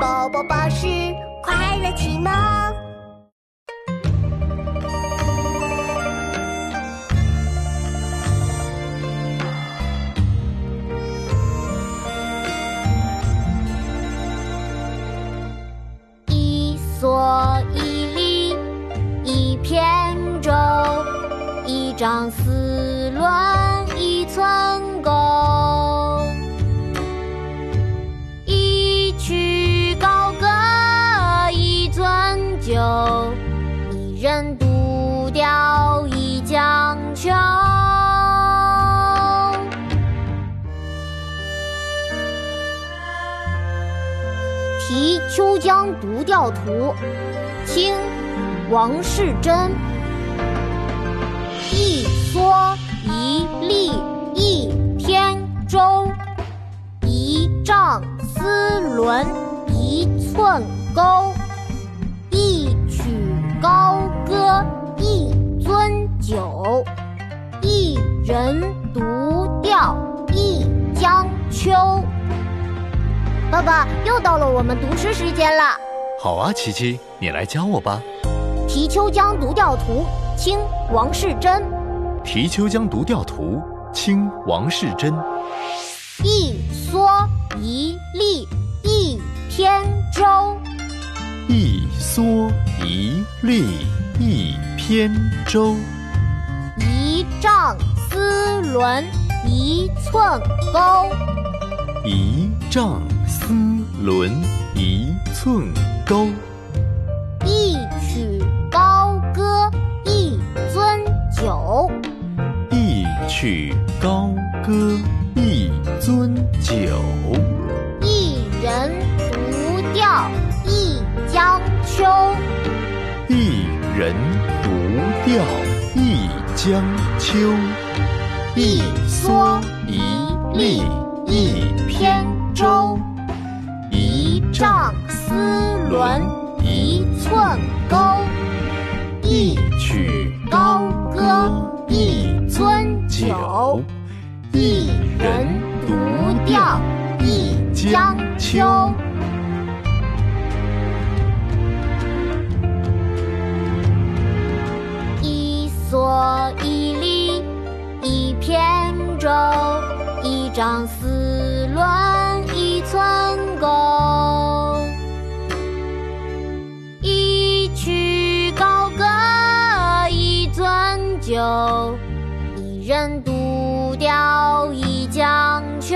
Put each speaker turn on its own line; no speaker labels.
宝宝巴士快乐启蒙。一蓑一笠，一扁舟，一张丝纶，一寸酒，一人独钓一江秋。《题秋江独钓图》清·王士祯。一蓑一笠一扁舟，一丈丝纶一寸钩。酒，一人独钓一江秋。爸爸，又到了我们读诗时间了。
好啊，琪琪，你来教我吧。
《题秋江独钓图》清·王士祯。
《题秋江独钓图》清·王士祯。
一蓑一笠一扁舟，
一蓑一笠一扁舟，
一丈丝纶一寸钩。
一丈丝纶一寸钩。
一曲高歌一樽酒，
一曲高歌一樽酒，
一人独钓一江秋。
一人独钓一江秋。一蓑一笠一扁舟，
一丈丝纶一寸钩。
一曲高歌一樽酒，
一人独钓一江秋。一张丝乱一寸钩，一曲高歌一樽酒，一人独钓一江秋。